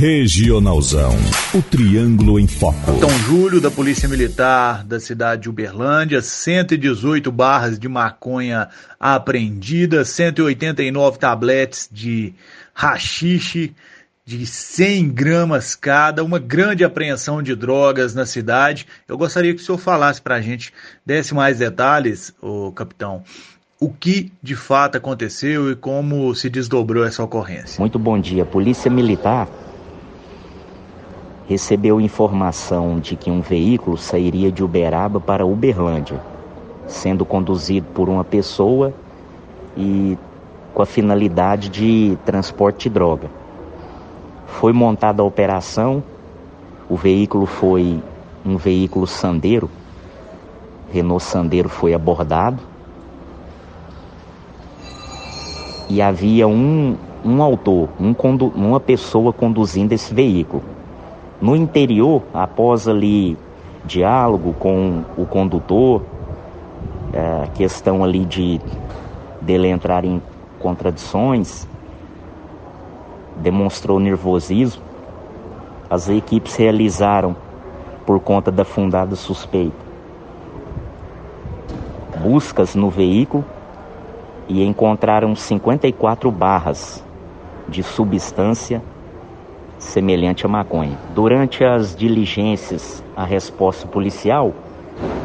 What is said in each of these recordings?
Regionalzão, o Triângulo em Foco. Então, Júlio, da Polícia Militar da cidade de Uberlândia, 118 barras de maconha apreendidas, 189 tabletes de rachixe de 100 gramas cada, uma grande apreensão de drogas na cidade. Eu gostaria que o senhor falasse para a gente, desse mais detalhes, o capitão, o que de fato aconteceu e como se desdobrou essa ocorrência. Muito bom dia. Polícia Militar recebeu informação de que um veículo sairia de Uberaba para Uberlândia, sendo conduzido por uma pessoa e com a finalidade de transporte de droga. Foi montada a operação, o veículo foi um veículo Sandeiro, Renault Sandeiro foi abordado e havia um, um autor, um uma pessoa conduzindo esse veículo. No interior, após ali diálogo com o condutor, é, questão ali de dele entrar em contradições, demonstrou nervosismo. As equipes realizaram, por conta da fundada suspeita, buscas no veículo e encontraram 54 barras de substância semelhante à maconha. Durante as diligências, a resposta policial,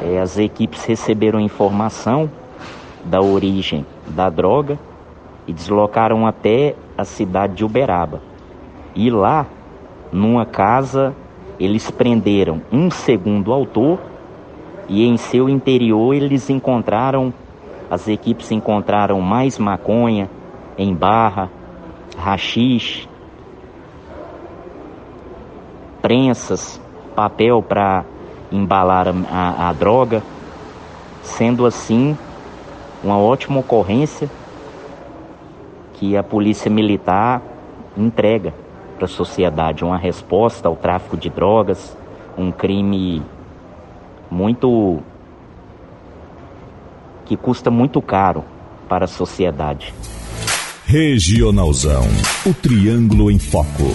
eh, as equipes receberam informação da origem da droga e deslocaram até a cidade de Uberaba. E lá, numa casa, eles prenderam um segundo autor e em seu interior eles encontraram, as equipes encontraram mais maconha em barra, rachixe, prensas, papel para embalar a, a droga, sendo assim uma ótima ocorrência que a polícia militar entrega para a sociedade uma resposta ao tráfico de drogas, um crime muito que custa muito caro para a sociedade. Regionalzão, o triângulo em foco.